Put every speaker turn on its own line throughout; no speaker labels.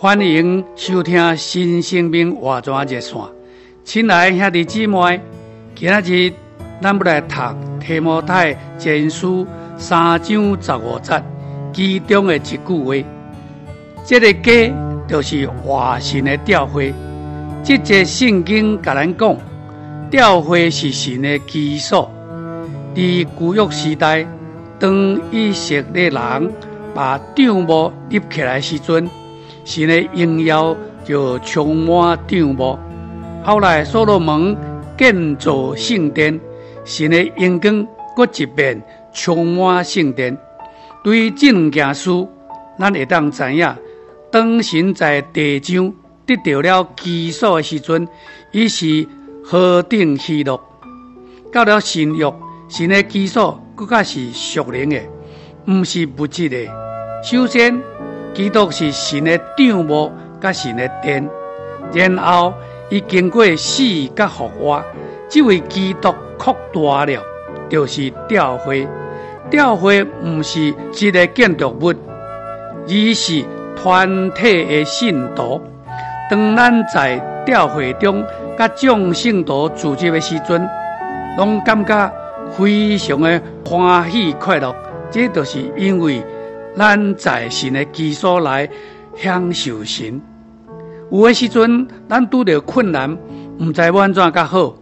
欢迎收听新生命活泉热线，亲爱兄弟姊妹，今仔日咱要来读提摩太前书三章十五节其中的一句话，这个家就是活神的教会。这节圣经甲咱讲，教会是神的居所。在旧约时代，当以色列人把帐幕立起来时阵。神的荣耀就充满帐幕。后来所罗门建造圣殿，神的荣光搁一遍充满圣殿。对于这两件事，咱会当知影，当神在地上得到了基数的时阵，伊是何等喜乐。到了神约，神的基数更加是属灵的，不是物质的。首先。基督是神的帐幕，甲神的殿，然后伊经过死甲复活，这位基督扩大了，就是教会。教会毋是一个建筑物，而是团体的信徒。当咱在教会中甲众信徒聚集的时阵，拢感觉非常的欢喜快乐。这就是因为。咱在神的居所内享受神，有的时阵咱拄着困难，毋知要安怎较好，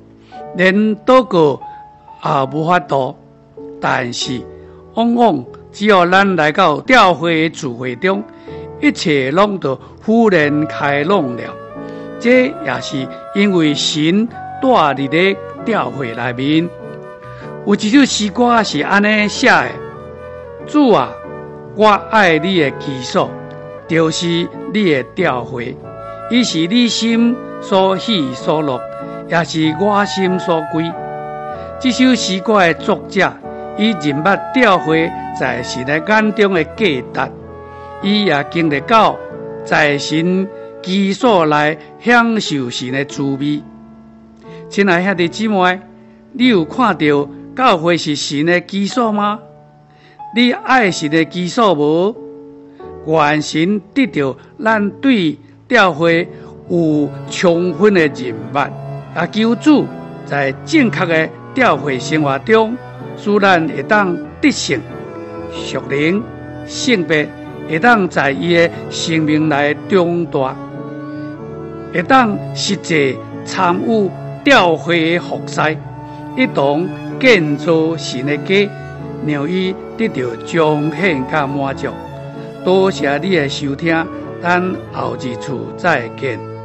连祷告也无法度。但是往往只要咱来到教会的聚会中，一切拢都豁然开朗了。这也是因为神住伫咧教会内面。有一首诗歌是安尼写的：主啊。我爱你的居所，就是你的教会，伊是你心所喜所乐，也是我心所归。这首诗歌的作者，伊认捌教会在神的眼中的价值，伊也经历到在神居所内享受神的滋味。亲爱兄弟姊妹，你有看到教会是神的居所吗？你爱神的基础无？愿神得到咱对教会有充分的认识，也求主在正确的教会生活中，使咱会当得胜、属灵、性别，会当在伊的生命内长大，会当实际参与教会的服事，一同建造神的家。让伊得到彰显甲满足，多谢你的收听，咱后一次再见。